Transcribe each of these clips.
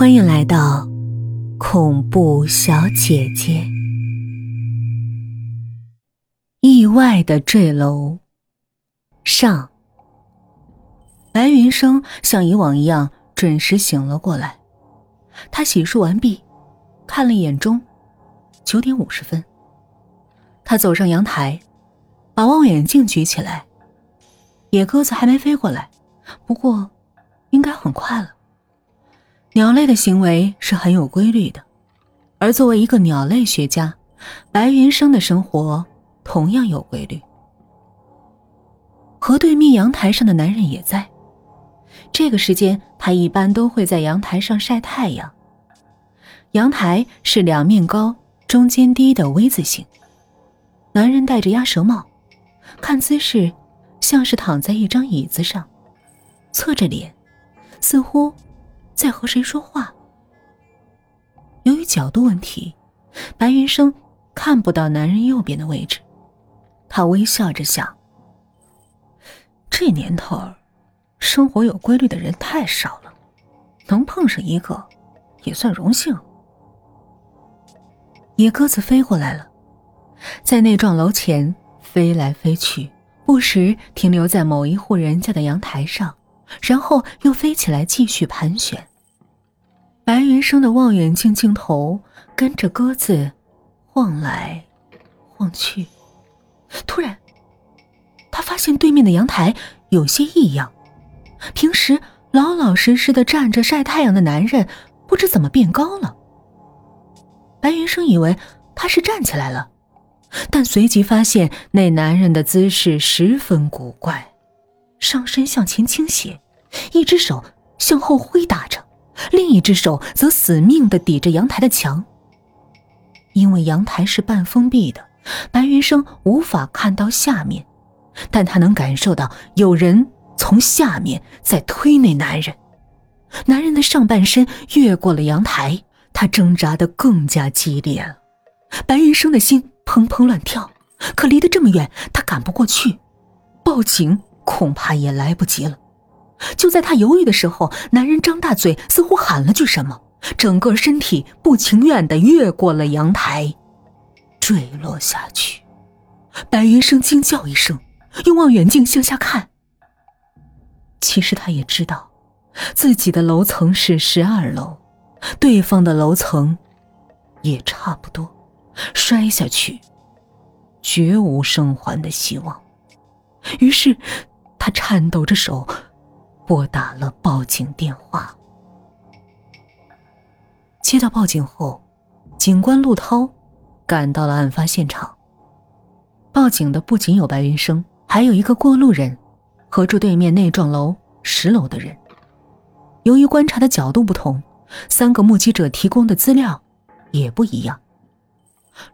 欢迎来到恐怖小姐姐。意外的坠楼。上。白云生像以往一样准时醒了过来。他洗漱完毕，看了一眼钟，九点五十分。他走上阳台，把望远镜举起来。野鸽子还没飞过来，不过应该很快了。鸟类的行为是很有规律的，而作为一个鸟类学家，白云生的生活同样有规律。河对面阳台上的男人也在。这个时间，他一般都会在阳台上晒太阳。阳台是两面高、中间低的 V 字形。男人戴着鸭舌帽，看姿势像是躺在一张椅子上，侧着脸，似乎在和谁说话。由于角度问题，白云生看不到男人右边的位置。他微笑着想：这年头。生活有规律的人太少了，能碰上一个，也算荣幸。野鸽子飞过来了，在那幢楼前飞来飞去，不时停留在某一户人家的阳台上，然后又飞起来继续盘旋。白云生的望远镜镜头跟着鸽子晃来晃去，突然，他发现对面的阳台有些异样。平时老老实实的站着晒太阳的男人，不知怎么变高了。白云生以为他是站起来了，但随即发现那男人的姿势十分古怪，上身向前倾斜，一只手向后挥打着，另一只手则死命的抵着阳台的墙。因为阳台是半封闭的，白云生无法看到下面，但他能感受到有人。从下面在推那男人，男人的上半身越过了阳台，他挣扎的更加激烈了。白云生的心砰砰乱跳，可离得这么远，他赶不过去，报警恐怕也来不及了。就在他犹豫的时候，男人张大嘴，似乎喊了句什么，整个身体不情愿的越过了阳台，坠落下去。白云生惊叫一声，用望远镜向下看。其实他也知道，自己的楼层是十二楼，对方的楼层也差不多，摔下去绝无生还的希望。于是，他颤抖着手拨打了报警电话。接到报警后，警官陆涛赶到了案发现场。报警的不仅有白云生，还有一个过路人。和住对面那幢楼十楼的人，由于观察的角度不同，三个目击者提供的资料也不一样。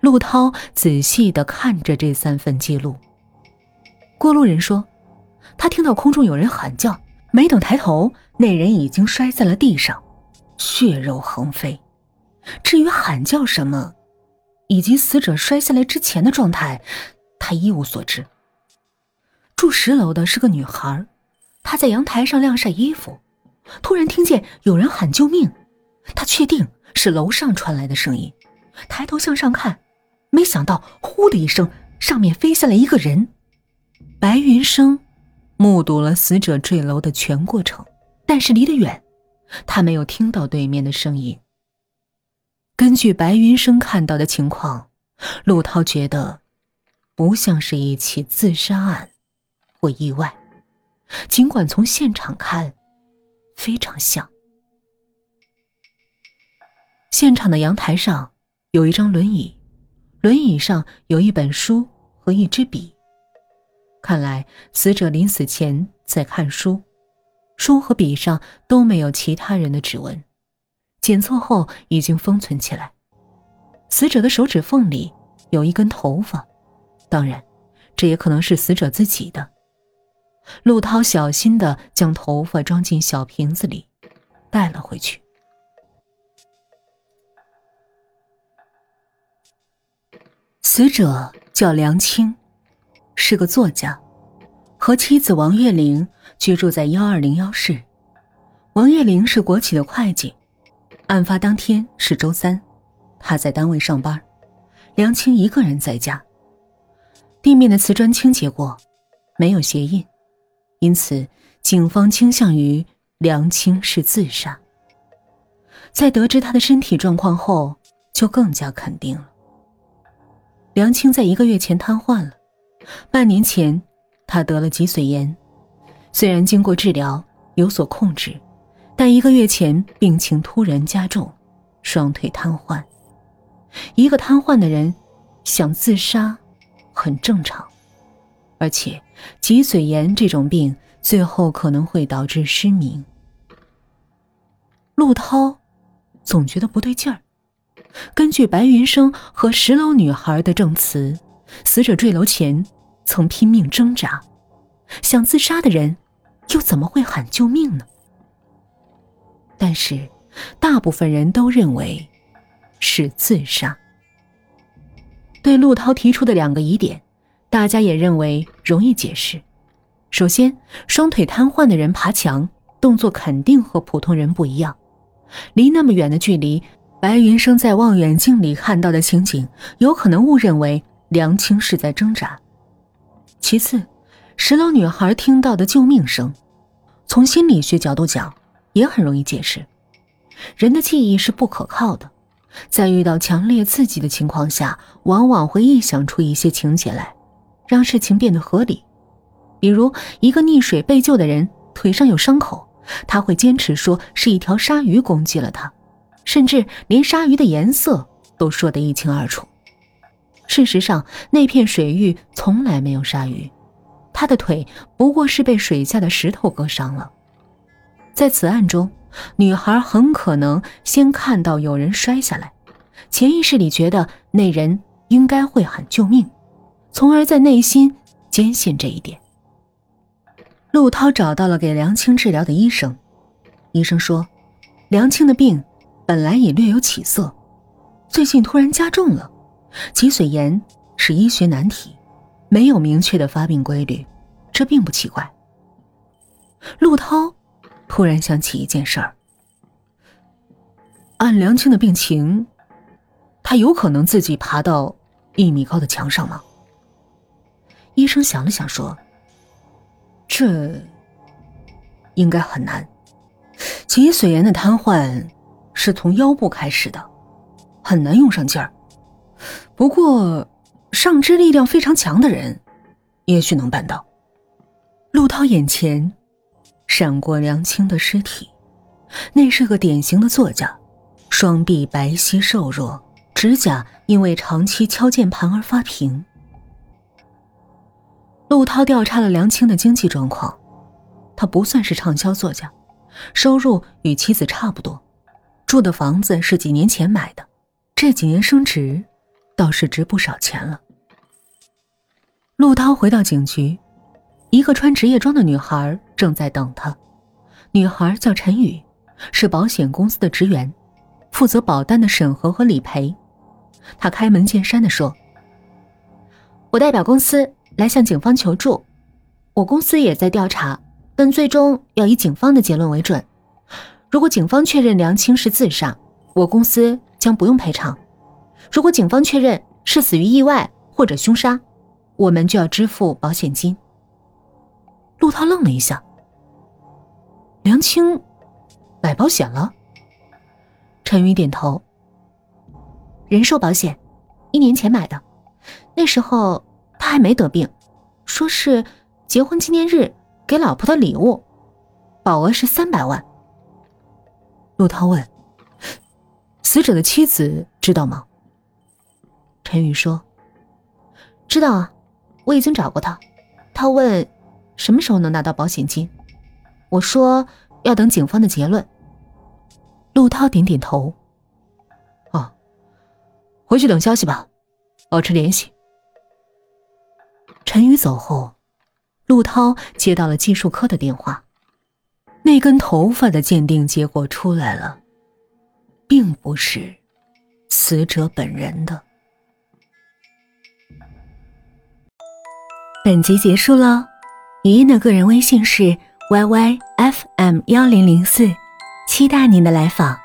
陆涛仔细的看着这三份记录。过路人说，他听到空中有人喊叫，没等抬头，那人已经摔在了地上，血肉横飞。至于喊叫什么，以及死者摔下来之前的状态，他一无所知。住十楼的是个女孩，她在阳台上晾晒衣服，突然听见有人喊救命，她确定是楼上传来的声音，抬头向上看，没想到“呼”的一声，上面飞下来一个人。白云生目睹了死者坠楼的全过程，但是离得远，他没有听到对面的声音。根据白云生看到的情况，陆涛觉得不像是一起自杀案。或意外，尽管从现场看非常像。现场的阳台上有一张轮椅，轮椅上有一本书和一支笔。看来死者临死前在看书，书和笔上都没有其他人的指纹，检测后已经封存起来。死者的手指缝里有一根头发，当然，这也可能是死者自己的。陆涛小心的将头发装进小瓶子里，带了回去。死者叫梁青，是个作家，和妻子王月玲居住在幺二零幺室。王月玲是国企的会计，案发当天是周三，他在单位上班，梁青一个人在家。地面的瓷砖清洁过，没有鞋印，因此警方倾向于梁青是自杀。在得知他的身体状况后，就更加肯定了。梁青在一个月前瘫痪了，半年前他得了脊髓炎，虽然经过治疗有所控制。但一个月前病情突然加重，双腿瘫痪。一个瘫痪的人想自杀，很正常。而且脊髓炎这种病最后可能会导致失明。陆涛总觉得不对劲儿。根据白云生和十楼女孩的证词，死者坠楼前曾拼命挣扎，想自杀的人又怎么会喊救命呢？但是，大部分人都认为是自杀。对陆涛提出的两个疑点，大家也认为容易解释。首先，双腿瘫痪的人爬墙动作肯定和普通人不一样，离那么远的距离，白云生在望远镜里看到的情景，有可能误认为梁青是在挣扎。其次，十楼女孩听到的救命声，从心理学角度讲。也很容易解释，人的记忆是不可靠的，在遇到强烈刺激的情况下，往往会臆想出一些情节来，让事情变得合理。比如，一个溺水被救的人腿上有伤口，他会坚持说是一条鲨鱼攻击了他，甚至连鲨鱼的颜色都说得一清二楚。事实上，那片水域从来没有鲨鱼，他的腿不过是被水下的石头割伤了。在此案中，女孩很可能先看到有人摔下来，潜意识里觉得那人应该会喊救命，从而在内心坚信这一点。陆涛找到了给梁青治疗的医生，医生说，梁青的病本来已略有起色，最近突然加重了。脊髓炎是医学难题，没有明确的发病规律，这并不奇怪。陆涛。突然想起一件事儿，按梁青的病情，他有可能自己爬到一米高的墙上吗？医生想了想说：“这应该很难。脊髓炎的瘫痪是从腰部开始的，很难用上劲儿。不过，上肢力量非常强的人，也许能办到。”陆涛眼前。闪过梁青的尸体，那是个典型的作家，双臂白皙瘦弱，指甲因为长期敲键盘而发平。陆涛调查了梁青的经济状况，他不算是畅销作家，收入与妻子差不多，住的房子是几年前买的，这几年升值，倒是值不少钱了。陆涛回到警局。一个穿职业装的女孩正在等他。女孩叫陈宇，是保险公司的职员，负责保单的审核和理赔。她开门见山的说：“我代表公司来向警方求助，我公司也在调查，但最终要以警方的结论为准。如果警方确认梁青是自杀，我公司将不用赔偿；如果警方确认是死于意外或者凶杀，我们就要支付保险金。”陆涛愣了一下。梁青买保险了。陈宇点头。人寿保险，一年前买的，那时候他还没得病，说是结婚纪念日给老婆的礼物，保额是三百万。陆涛问：“死者的妻子知道吗？”陈宇说：“知道啊，我已经找过他，他问。”什么时候能拿到保险金？我说要等警方的结论。陆涛点点头。哦，回去等消息吧，保持联系。陈宇走后，陆涛接到了技术科的电话。那根头发的鉴定结果出来了，并不是死者本人的。本集结束喽。语音的个人微信是 yyfm 幺零零四，期待您的来访。